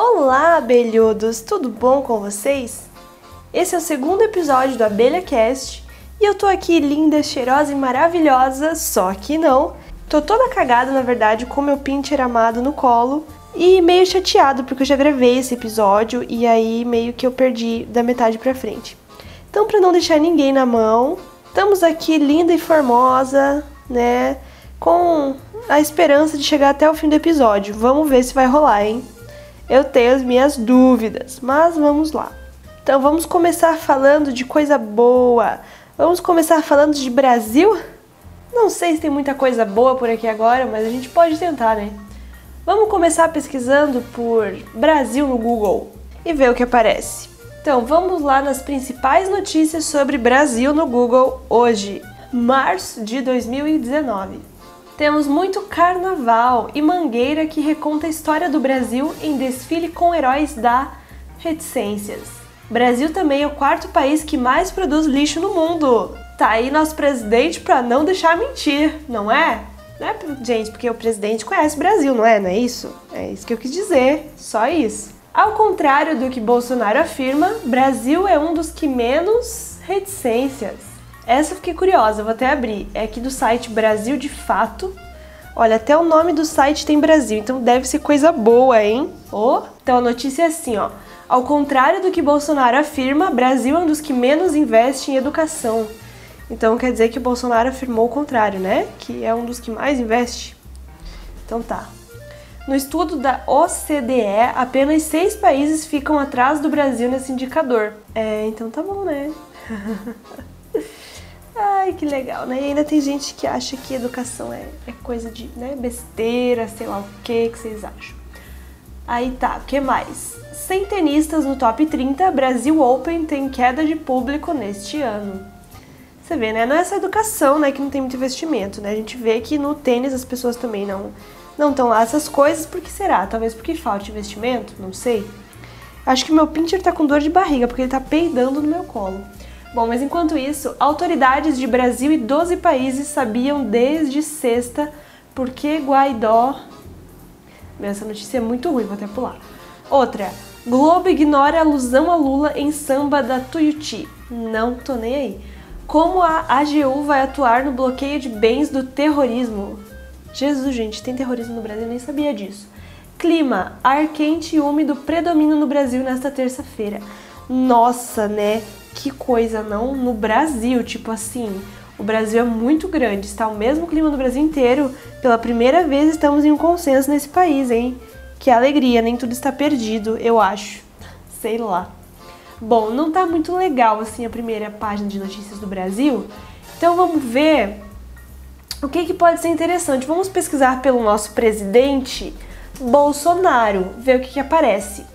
Olá, abelhudos! Tudo bom com vocês? Esse é o segundo episódio do Abelha Cast e eu tô aqui linda, cheirosa e maravilhosa, só que não. Tô toda cagada, na verdade, com meu pincher amado no colo e meio chateado porque eu já gravei esse episódio e aí meio que eu perdi da metade pra frente. Então, para não deixar ninguém na mão, estamos aqui linda e formosa, né? Com a esperança de chegar até o fim do episódio. Vamos ver se vai rolar, hein? Eu tenho as minhas dúvidas, mas vamos lá. Então vamos começar falando de coisa boa. Vamos começar falando de Brasil? Não sei se tem muita coisa boa por aqui agora, mas a gente pode tentar, né? Vamos começar pesquisando por Brasil no Google e ver o que aparece. Então vamos lá nas principais notícias sobre Brasil no Google hoje, março de 2019. Temos muito carnaval e mangueira que reconta a história do Brasil em desfile com heróis da reticências. Brasil também é o quarto país que mais produz lixo no mundo. Tá aí nosso presidente para não deixar mentir, não é? Não é, gente, porque o presidente conhece o Brasil, não é? Não é isso? É isso que eu quis dizer, só isso. Ao contrário do que Bolsonaro afirma, Brasil é um dos que menos reticências. Essa eu fiquei curiosa, vou até abrir. É aqui do site Brasil de Fato. Olha, até o nome do site tem Brasil, então deve ser coisa boa, hein? Oh, então a notícia é assim, ó. Ao contrário do que Bolsonaro afirma, Brasil é um dos que menos investe em educação. Então quer dizer que o Bolsonaro afirmou o contrário, né? Que é um dos que mais investe. Então tá. No estudo da OCDE, apenas seis países ficam atrás do Brasil nesse indicador. É, então tá bom, né? Ai, que legal, né? E ainda tem gente que acha que educação é, é coisa de né, besteira, sei lá o que que vocês acham. Aí tá, o que mais? Sem tenistas no top 30, Brasil Open tem queda de público neste ano. Você vê, né? Não é essa educação, né, que não tem muito investimento, né? A gente vê que no tênis as pessoas também não não estão lá essas coisas, por que será? Talvez porque falta investimento, não sei. Acho que meu pincher tá com dor de barriga, porque ele tá peidando no meu colo. Bom, mas enquanto isso, autoridades de Brasil e 12 países sabiam desde sexta por que Guaidó. Essa notícia é muito ruim, vou até pular. Outra. Globo ignora alusão a Lula em samba da Tuiuti. Não tô nem aí. Como a AGU vai atuar no bloqueio de bens do terrorismo? Jesus, gente, tem terrorismo no Brasil, eu nem sabia disso. Clima, ar quente e úmido predomina no Brasil nesta terça-feira. Nossa, né? Que coisa, não? No Brasil, tipo assim, o Brasil é muito grande, está o mesmo clima do Brasil inteiro. Pela primeira vez estamos em um consenso nesse país, hein? Que alegria, nem tudo está perdido, eu acho. Sei lá. Bom, não tá muito legal assim a primeira página de notícias do Brasil. Então vamos ver o que, que pode ser interessante. Vamos pesquisar pelo nosso presidente Bolsonaro, ver o que, que aparece.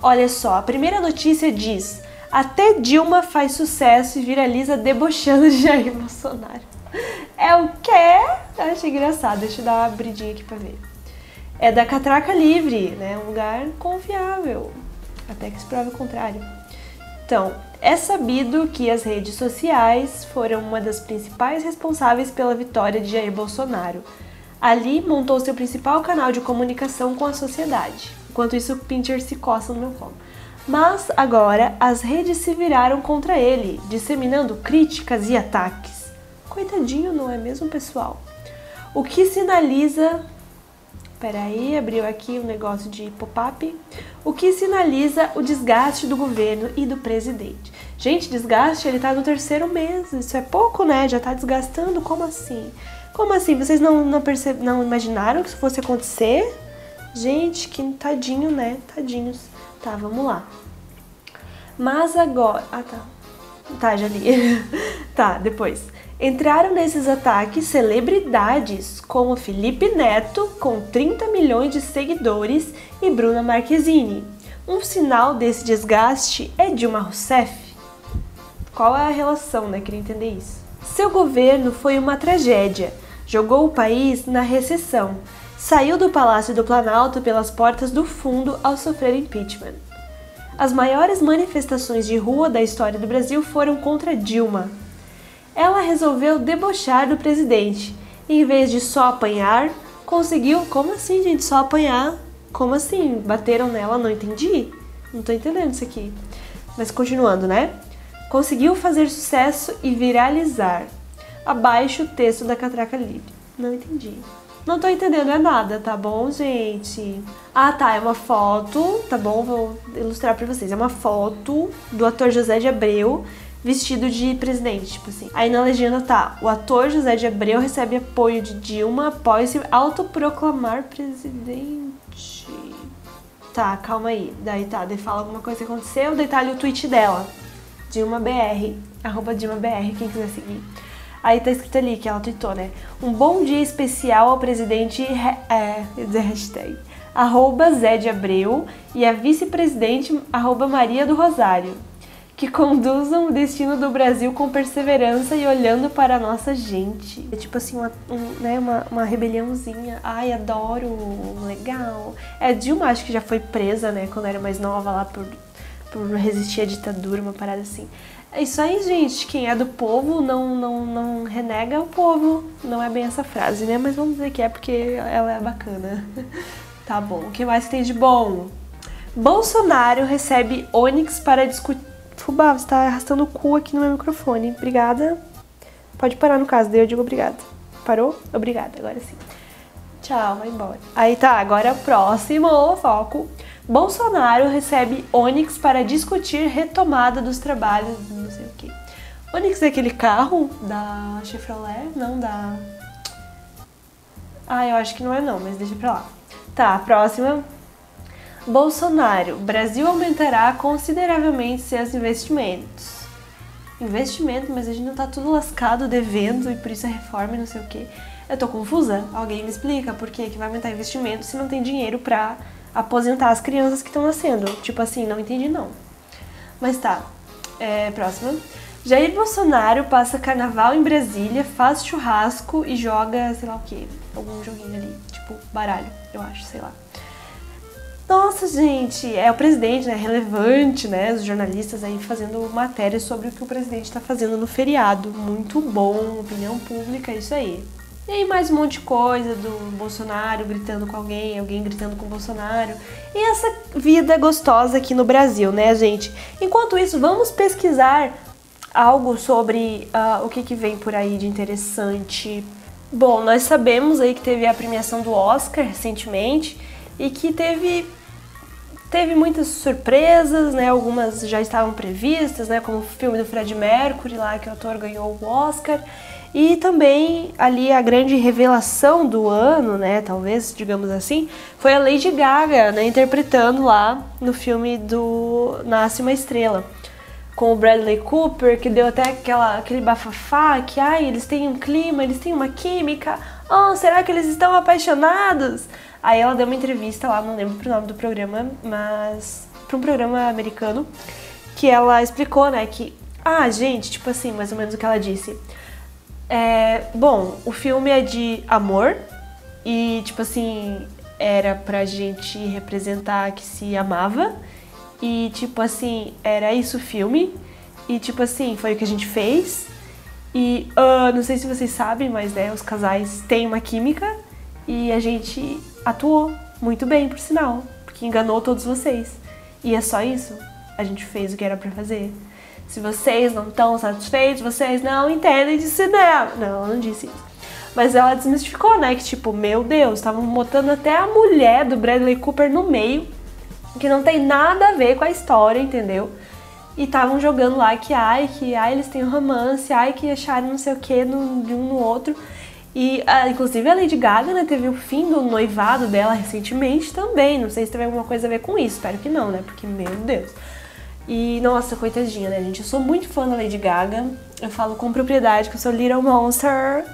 Olha só, a primeira notícia diz: até Dilma faz sucesso e viraliza debochando de Jair Bolsonaro. É o quê? Eu achei engraçado, deixa eu dar uma abridinha aqui pra ver. É da Catraca Livre, né? Um lugar confiável. Até que se prove o contrário. Então, é sabido que as redes sociais foram uma das principais responsáveis pela vitória de Jair Bolsonaro. Ali montou seu principal canal de comunicação com a sociedade. Enquanto isso, o Pinter se coça no meu colo. Mas agora as redes se viraram contra ele, disseminando críticas e ataques. Coitadinho, não é mesmo, pessoal? O que sinaliza. Peraí, abriu aqui o um negócio de pop-up. O que sinaliza o desgaste do governo e do presidente. Gente, desgaste, ele tá no terceiro mês. Isso é pouco, né? Já tá desgastando? Como assim? Como assim? Vocês não, não, perce... não imaginaram que isso fosse acontecer? Gente, que tadinho, né? Tadinhos. Tá, vamos lá. Mas agora. Ah, tá. Tá, já li. tá, depois. Entraram nesses ataques celebridades como Felipe Neto, com 30 milhões de seguidores, e Bruna Marquezine. Um sinal desse desgaste é Dilma Rousseff. Qual é a relação, né? Queria entender isso. Seu governo foi uma tragédia. Jogou o país na recessão saiu do Palácio do Planalto pelas portas do fundo ao sofrer impeachment. As maiores manifestações de rua da história do Brasil foram contra Dilma. Ela resolveu debochar do presidente em vez de só apanhar, conseguiu. Como assim, gente? Só apanhar? Como assim? Bateram nela? Não entendi. Não tô entendendo isso aqui. Mas continuando, né? Conseguiu fazer sucesso e viralizar. Abaixo o texto da Catraca Livre. Não entendi. Não tô entendendo é nada, tá bom, gente? Ah, tá, é uma foto, tá bom? Vou ilustrar pra vocês. É uma foto do ator José de Abreu vestido de presidente, tipo assim. Aí na legenda tá: o ator José de Abreu recebe apoio de Dilma após se autoproclamar presidente. Tá, calma aí. Daí tá, daí fala alguma coisa que aconteceu, daí tá o tweet dela. Dilma BR, arroba Dilma BR, quem quiser seguir. Aí tá escrito ali que ela tweetou, né? Um bom dia especial ao presidente, é, hashtag, arroba Zé de Abreu e a vice-presidente, arroba Maria do Rosário, que conduzam o destino do Brasil com perseverança e olhando para a nossa gente. É tipo assim, uma, um, né, uma, uma rebeliãozinha. Ai, adoro, legal. É, Dilma acho que já foi presa, né, quando era mais nova lá por, por resistir à ditadura, uma parada assim. É isso aí, gente. Quem é do povo não, não, não renega o povo. Não é bem essa frase, né? Mas vamos dizer que é porque ela é bacana. tá bom. O que mais tem de bom? Bolsonaro recebe Onix para discutir. Fubá, você tá arrastando o cu aqui no meu microfone. Obrigada. Pode parar no caso, daí eu digo obrigada. Parou? Obrigada, agora sim. Tchau, vai embora. Aí tá, agora próximo foco. Bolsonaro recebe Onix para discutir retomada dos trabalhos, não sei o que. Onix é aquele carro da Chevrolet? Não, da. Ah, eu acho que não é não, mas deixa pra lá. Tá, próxima. Bolsonaro. Brasil aumentará consideravelmente seus investimentos. Investimento, mas a gente não tá tudo lascado, devendo, e por isso a reforma e não sei o que. Eu tô confusa? Alguém me explica por que, que vai aumentar investimento se não tem dinheiro pra aposentar as crianças que estão nascendo. Tipo assim, não entendi não. Mas tá. É, próxima. Jair Bolsonaro passa carnaval em Brasília, faz churrasco e joga, sei lá o que, algum joguinho ali, tipo baralho, eu acho, sei lá. Nossa, gente, é o presidente, né? Relevante, né? Os jornalistas aí fazendo matérias sobre o que o presidente está fazendo no feriado. Muito bom, opinião pública, é isso aí. E aí mais um monte de coisa do Bolsonaro gritando com alguém, alguém gritando com o Bolsonaro. E essa vida gostosa aqui no Brasil, né, gente? Enquanto isso, vamos pesquisar algo sobre uh, o que, que vem por aí de interessante. Bom, nós sabemos aí que teve a premiação do Oscar recentemente e que teve teve muitas surpresas, né? Algumas já estavam previstas, né? Como o filme do Fred Mercury lá que o ator ganhou o Oscar. E também ali a grande revelação do ano, né, talvez, digamos assim, foi a Lady Gaga, né, interpretando lá no filme do Nasce uma Estrela. Com o Bradley Cooper, que deu até aquela, aquele bafafá, que ai, eles têm um clima, eles têm uma química. Oh, será que eles estão apaixonados? Aí ela deu uma entrevista lá, não lembro o nome do programa, mas para um programa americano, que ela explicou, né, que ah, gente, tipo assim, mais ou menos o que ela disse. É, bom, o filme é de amor e, tipo assim, era pra gente representar que se amava e, tipo assim, era isso o filme e, tipo assim, foi o que a gente fez. E uh, não sei se vocês sabem, mas né, os casais têm uma química e a gente atuou muito bem, por sinal, porque enganou todos vocês. E é só isso. A gente fez o que era para fazer. Se vocês não estão satisfeitos, vocês não entendem de cinema. Não, não disse isso. Mas ela desmistificou, né? Que tipo, meu Deus, estavam botando até a mulher do Bradley Cooper no meio, que não tem nada a ver com a história, entendeu? E estavam jogando lá que ai, que ai, eles têm um romance, ai, que acharam não sei o que de um no outro. E ah, inclusive a Lady Gaga né, teve o fim do noivado dela recentemente também. Não sei se teve alguma coisa a ver com isso, espero que não, né? Porque, meu Deus. E nossa, coitadinha, né, gente? Eu sou muito fã da Lady Gaga. Eu falo com propriedade que eu sou Little Monster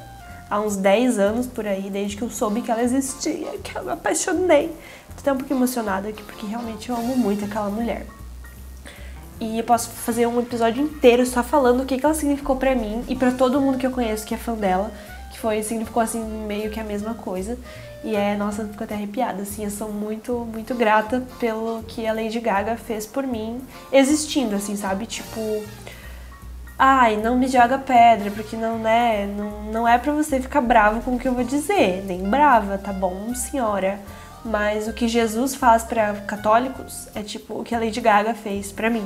há uns 10 anos por aí, desde que eu soube que ela existia, que eu me apaixonei. Tô até um pouco emocionada aqui, porque realmente eu amo muito aquela mulher. E eu posso fazer um episódio inteiro só falando o que, que ela significou para mim e para todo mundo que eu conheço que é fã dela, que foi significou assim meio que a mesma coisa. E é, nossa, fico até arrepiada, assim, eu sou muito, muito grata pelo que a Lady Gaga fez por mim, existindo, assim, sabe? Tipo, ai, não me joga pedra, porque não, né, não, não é pra você ficar bravo com o que eu vou dizer, nem brava, tá bom, senhora? Mas o que Jesus faz para católicos é tipo o que a Lady Gaga fez para mim.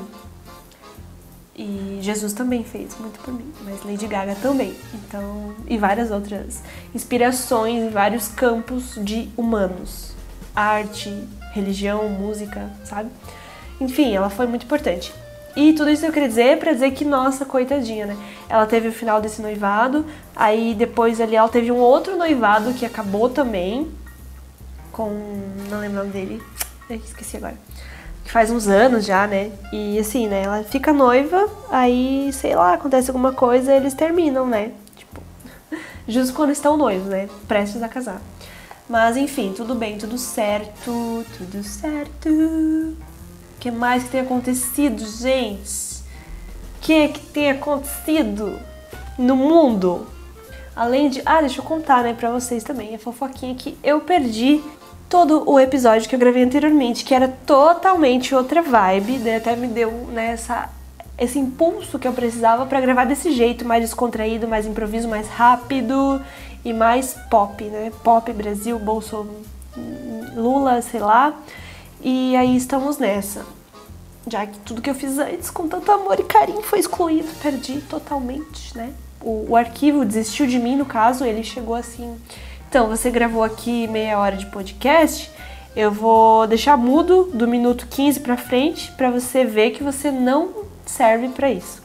E Jesus também fez muito por mim, mas Lady Gaga também. Então, e várias outras inspirações em vários campos de humanos, arte, religião, música, sabe? Enfim, ela foi muito importante. E tudo isso eu queria dizer para dizer que, nossa, coitadinha, né? Ela teve o final desse noivado, aí depois ali ela teve um outro noivado que acabou também, com. não lembro o nome dele, esqueci agora. Que faz uns anos já, né? E assim, né? Ela fica noiva, aí, sei lá, acontece alguma coisa eles terminam, né? Tipo, justo quando estão noivos, né? Prestes a casar. Mas enfim, tudo bem, tudo certo, tudo certo. O que mais que tem acontecido, gente? O que que tem acontecido no mundo? Além de. Ah, deixa eu contar, né, pra vocês também a fofoquinha que eu perdi todo o episódio que eu gravei anteriormente, que era totalmente outra vibe, daí até me deu né, esse impulso que eu precisava para gravar desse jeito, mais descontraído, mais improviso, mais rápido e mais pop, né? Pop Brasil, Bolso Lula, sei lá. E aí estamos nessa. Já que tudo que eu fiz antes com tanto amor e carinho foi excluído, perdi totalmente, né? O, o arquivo desistiu de mim, no caso, ele chegou assim. Então, você gravou aqui meia hora de podcast, eu vou deixar mudo do minuto 15 para frente para você ver que você não serve para isso.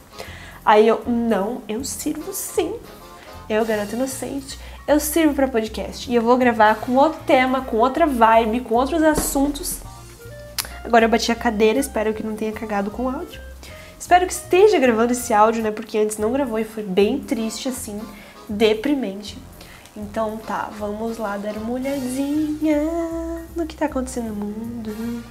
Aí eu, não, eu sirvo sim. Eu, garota inocente, eu sirvo para podcast e eu vou gravar com outro tema, com outra vibe, com outros assuntos. Agora eu bati a cadeira, espero que não tenha cagado com o áudio. Espero que esteja gravando esse áudio, né? Porque antes não gravou e foi bem triste assim, deprimente. Então tá, vamos lá dar uma olhadinha no que tá acontecendo no mundo.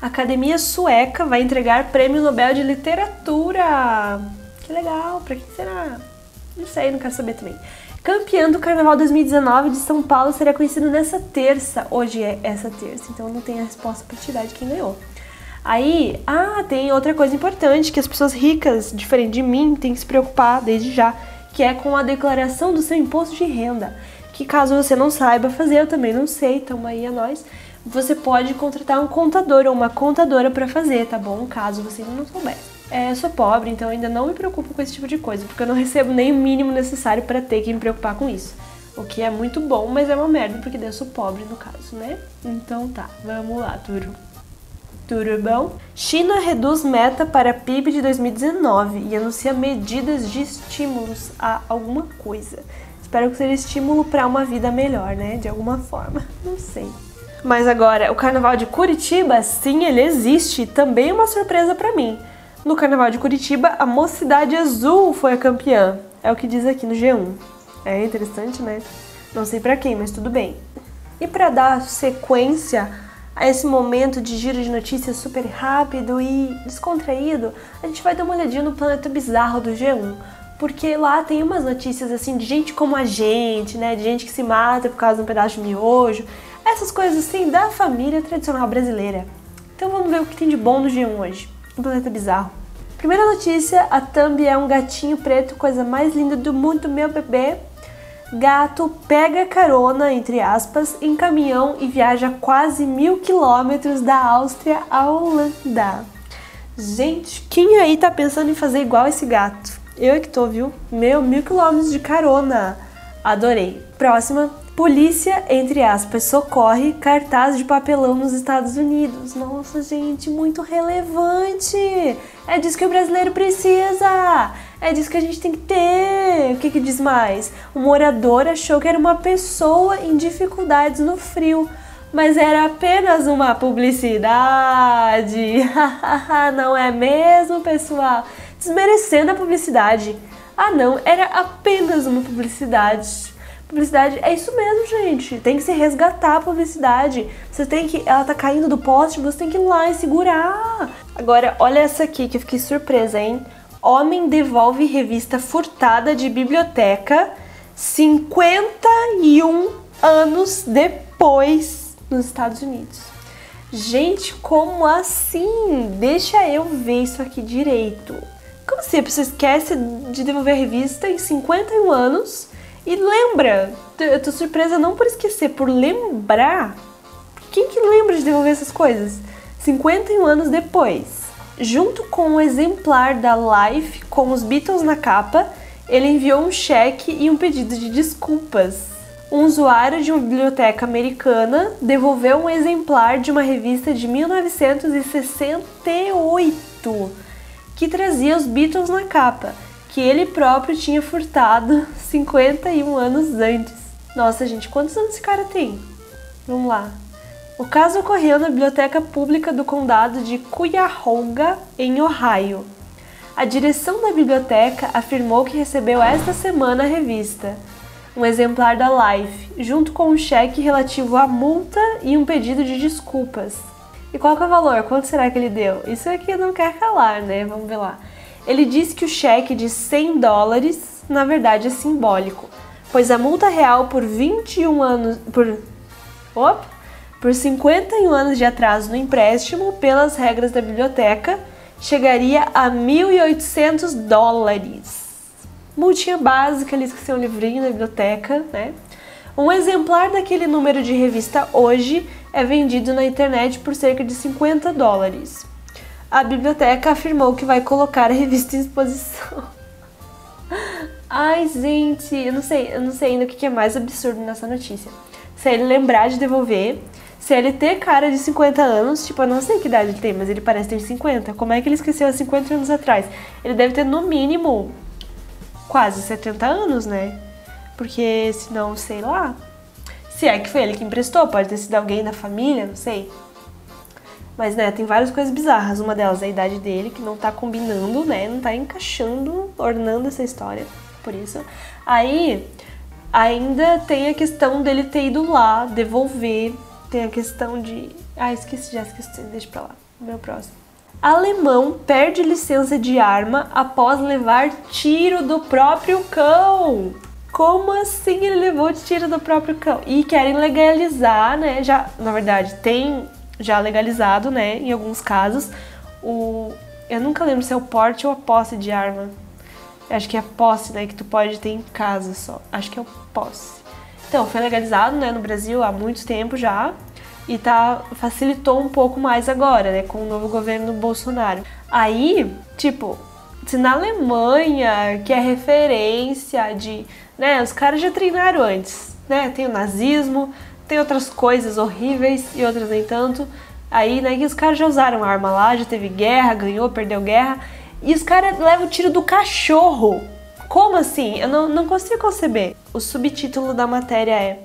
A Academia Sueca vai entregar Prêmio Nobel de Literatura. Que legal, pra quem será? Não sei, não quero saber também. Campeã do Carnaval 2019 de São Paulo será conhecido nessa terça. Hoje é essa terça, então não tem a resposta pra te dar de quem ganhou. Aí, ah, tem outra coisa importante que as pessoas ricas, diferente de mim, têm que se preocupar desde já, que é com a declaração do seu imposto de renda. Que caso você não saiba fazer, eu também não sei, então aí a nós, você pode contratar um contador ou uma contadora para fazer, tá bom? Caso você ainda não souber. É, eu sou pobre, então ainda não me preocupo com esse tipo de coisa, porque eu não recebo nem o mínimo necessário para ter que me preocupar com isso. O que é muito bom, mas é uma merda, porque eu sou pobre no caso, né? Então tá, vamos lá, Turu. Tudo bom? China reduz meta para PIB de 2019 e anuncia medidas de estímulos a alguma coisa. Espero que seja estímulo para uma vida melhor, né? De alguma forma. Não sei. Mas agora, o carnaval de Curitiba, sim, ele existe. Também é uma surpresa para mim. No carnaval de Curitiba, a Mocidade Azul foi a campeã. É o que diz aqui no G1. É interessante, né? Não sei para quem, mas tudo bem. E para dar sequência a esse momento de giro de notícias super rápido e descontraído, a gente vai dar uma olhadinha no Planeta Bizarro do G1. Porque lá tem umas notícias assim de gente como a gente, né? De gente que se mata por causa de um pedaço de miojo. Essas coisas assim da família tradicional brasileira. Então vamos ver o que tem de bom no G1 hoje. No Planeta Bizarro. Primeira notícia, a Thumb é um gatinho preto, coisa mais linda do mundo, meu bebê. Gato pega carona, entre aspas, em caminhão e viaja quase mil quilômetros da Áustria à Holanda. Gente, quem aí tá pensando em fazer igual esse gato? Eu é que tô, viu? Meu, mil quilômetros de carona. Adorei. Próxima. Polícia, entre aspas, socorre cartaz de papelão nos Estados Unidos. Nossa, gente, muito relevante. É disso que o brasileiro precisa. É disso que a gente tem que ter. O que, que diz mais? O morador achou que era uma pessoa em dificuldades no frio, mas era apenas uma publicidade. não é mesmo, pessoal? Desmerecendo a publicidade. Ah, não, era apenas uma publicidade. Publicidade é isso mesmo, gente. Tem que se resgatar a publicidade. Você tem que. Ela tá caindo do poste, você tem que ir lá e segurar. Agora, olha essa aqui que eu fiquei surpresa, hein? Homem devolve revista furtada de biblioteca 51 anos depois nos Estados Unidos. Gente, como assim? Deixa eu ver isso aqui direito. Como assim? Você esquece de devolver a revista em 51 anos e lembra? Eu tô surpresa não por esquecer, por lembrar. Quem que lembra de devolver essas coisas? 51 anos depois, junto com um exemplar da Life com os Beatles na capa, ele enviou um cheque e um pedido de desculpas. Um usuário de uma biblioteca americana devolveu um exemplar de uma revista de 1968 que trazia os Beatles na capa, que ele próprio tinha furtado 51 anos antes. Nossa, gente, quantos anos esse cara tem? Vamos lá. O caso ocorreu na Biblioteca Pública do Condado de Cuyahoga, em Ohio. A direção da biblioteca afirmou que recebeu esta semana a revista, um exemplar da Life, junto com um cheque relativo à multa e um pedido de desculpas. E qual que é o valor? Quanto será que ele deu? Isso aqui não quer calar, né? Vamos ver lá. Ele disse que o cheque de 100 dólares, na verdade, é simbólico, pois a multa real por 21 anos. por. Opa! Por 51 anos de atraso no empréstimo, pelas regras da biblioteca, chegaria a 1.800 dólares. Multinha básica, ele esqueceu um livrinho na biblioteca, né? Um exemplar daquele número de revista hoje é vendido na internet por cerca de 50 dólares. A biblioteca afirmou que vai colocar a revista em exposição. Ai, gente, eu não sei, eu não sei ainda o que é mais absurdo nessa notícia. Se ele lembrar de devolver, se ele ter cara de 50 anos, tipo, eu não sei que idade ele tem, mas ele parece ter 50. Como é que ele esqueceu há 50 anos atrás? Ele deve ter no mínimo quase 70 anos, né? Porque senão, sei lá. Se é que foi ele que emprestou, pode ter sido alguém da família, não sei. Mas, né, tem várias coisas bizarras. Uma delas é a idade dele, que não tá combinando, né? Não tá encaixando, ornando essa história. Por isso. Aí, ainda tem a questão dele ter ido lá, devolver. Tem a questão de. Ah, esqueci, já esqueci. Deixa pra lá. Meu próximo. Alemão perde licença de arma após levar tiro do próprio cão. Como assim ele levou tiro do próprio cão? E querem legalizar, né? Já, na verdade, tem já legalizado, né? Em alguns casos, o eu nunca lembro se é o porte ou a posse de arma. Acho que é a posse, né? Que tu pode ter em casa só. Acho que é o posse. Então, foi legalizado, né? No Brasil há muito tempo já e tá facilitou um pouco mais agora, né, com o novo governo Bolsonaro. Aí, tipo, se na Alemanha, que é referência de, né, os caras já treinaram antes, né? Tem o nazismo, tem outras coisas horríveis e outras nem tanto. Aí, né, que os caras já usaram arma lá, já teve guerra, ganhou, perdeu guerra, e os caras levam o tiro do cachorro. Como assim? Eu não, não consigo conceber. O subtítulo da matéria é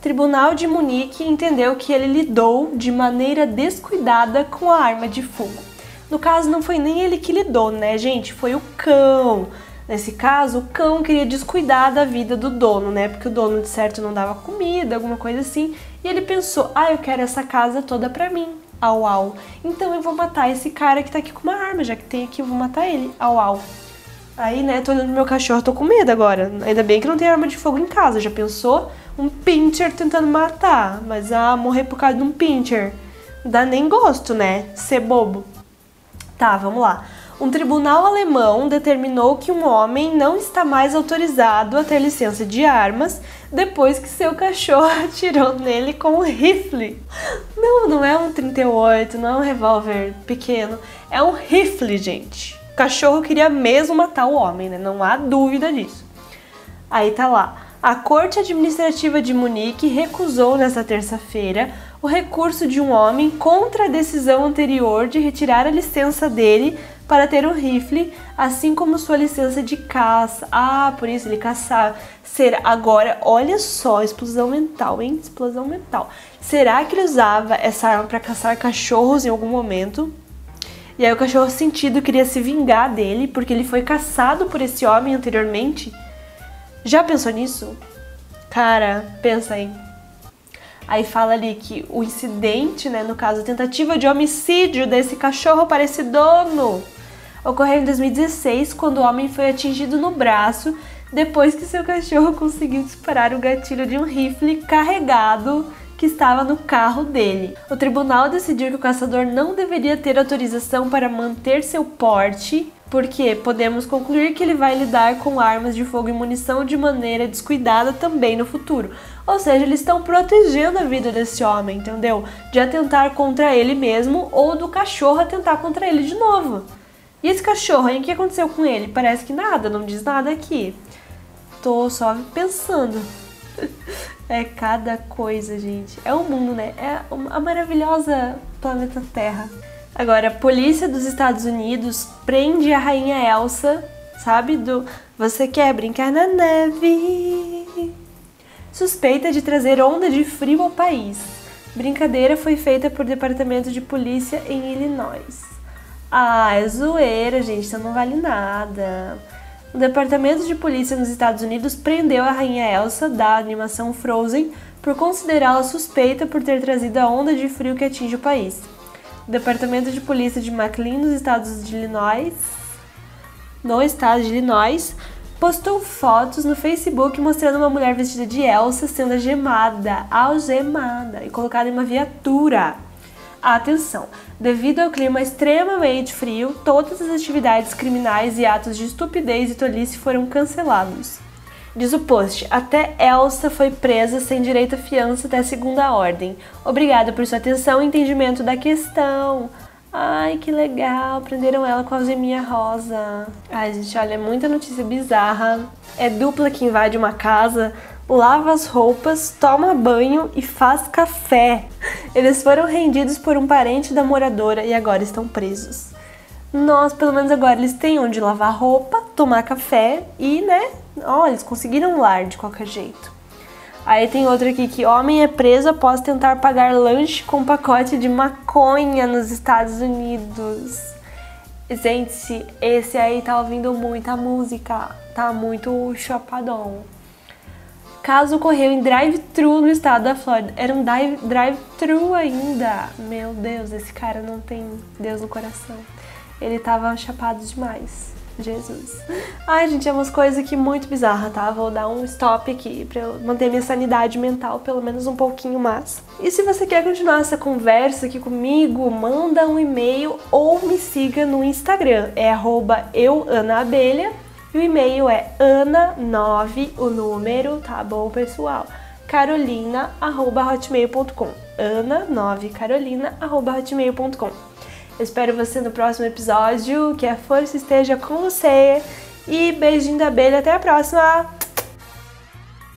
Tribunal de Munique entendeu que ele lidou de maneira descuidada com a arma de fogo. No caso, não foi nem ele que lidou, né, gente? Foi o cão. Nesse caso, o cão queria descuidar da vida do dono, né? Porque o dono de certo não dava comida, alguma coisa assim. E ele pensou: ah, eu quero essa casa toda pra mim. Au au. Então eu vou matar esse cara que tá aqui com uma arma, já que tem aqui, eu vou matar ele. Au au. Aí, né, tô olhando pro meu cachorro, tô com medo agora. Ainda bem que não tem arma de fogo em casa. Já pensou? um pincher tentando matar, mas ah, morrer por causa de um pincher. Dá nem gosto, né? Ser bobo. Tá, vamos lá. Um tribunal alemão determinou que um homem não está mais autorizado a ter licença de armas depois que seu cachorro atirou nele com um rifle. Não, não é um 38, não é um revólver pequeno, é um rifle, gente. O cachorro queria mesmo matar o homem, né? Não há dúvida disso. Aí tá lá. A Corte Administrativa de Munique recusou nesta terça-feira o recurso de um homem contra a decisão anterior de retirar a licença dele para ter um rifle, assim como sua licença de caça. Ah, por isso ele caçar. Ser agora, olha só, explosão mental, hein? Explosão mental. Será que ele usava essa arma para caçar cachorros em algum momento? E aí o cachorro sentido queria se vingar dele porque ele foi caçado por esse homem anteriormente? Já pensou nisso? Cara, pensa aí. Aí fala ali que o incidente, né, no caso, a tentativa de homicídio desse cachorro para esse dono, ocorreu em 2016, quando o homem foi atingido no braço depois que seu cachorro conseguiu disparar o gatilho de um rifle carregado que estava no carro dele. O tribunal decidiu que o caçador não deveria ter autorização para manter seu porte porque podemos concluir que ele vai lidar com armas de fogo e munição de maneira descuidada também no futuro. Ou seja, eles estão protegendo a vida desse homem, entendeu? De atentar contra ele mesmo ou do cachorro atentar contra ele de novo. E esse cachorro, aí, o que aconteceu com ele? Parece que nada, não diz nada aqui. Tô só pensando. É cada coisa, gente. É o mundo, né? É a maravilhosa planeta Terra. Agora, a polícia dos Estados Unidos prende a rainha Elsa, sabe? Do Você quer brincar na neve? Suspeita de trazer onda de frio ao país. Brincadeira foi feita por departamento de polícia em Illinois. Ah, é zoeira, gente, então não vale nada. O Departamento de Polícia nos Estados Unidos prendeu a rainha Elsa da animação Frozen por considerá-la suspeita por ter trazido a onda de frio que atinge o país. O Departamento de Polícia de McLean, nos Estados de Illinois, no estado de Illinois, postou fotos no Facebook mostrando uma mulher vestida de Elsa sendo algemada, algemada e colocada em uma viatura. Atenção! Devido ao clima extremamente frio, todas as atividades criminais e atos de estupidez e tolice foram cancelados. Diz o post, até Elsa foi presa sem direito a fiança até segunda ordem. Obrigada por sua atenção e entendimento da questão. Ai, que legal, prenderam ela com a algeminha rosa. Ai, gente, olha, é muita notícia bizarra. É dupla que invade uma casa, lava as roupas, toma banho e faz café. Eles foram rendidos por um parente da moradora e agora estão presos. Nós, pelo menos agora, eles têm onde lavar roupa, tomar café e, né? Ó, eles conseguiram um lar de qualquer jeito. Aí tem outro aqui que homem é preso após tentar pagar lanche com pacote de maconha nos Estados Unidos. Gente, esse aí tá ouvindo muita música, tá muito chapadão caso ocorreu em drive-thru no estado da Flórida. Era um drive-thru ainda. Meu Deus, esse cara não tem Deus no coração. Ele tava chapado demais. Jesus. Ai, gente, é umas coisas aqui muito bizarras, tá? Vou dar um stop aqui pra eu manter minha sanidade mental pelo menos um pouquinho mais. E se você quer continuar essa conversa aqui comigo, manda um e-mail ou me siga no Instagram. É arroba euanaabelha e o e-mail é ana9, o número, tá bom, pessoal? carolina@hotmail.com. ana9carolina@hotmail.com. Espero você no próximo episódio. Que a força esteja com você. E beijinho da abelha. Até a próxima!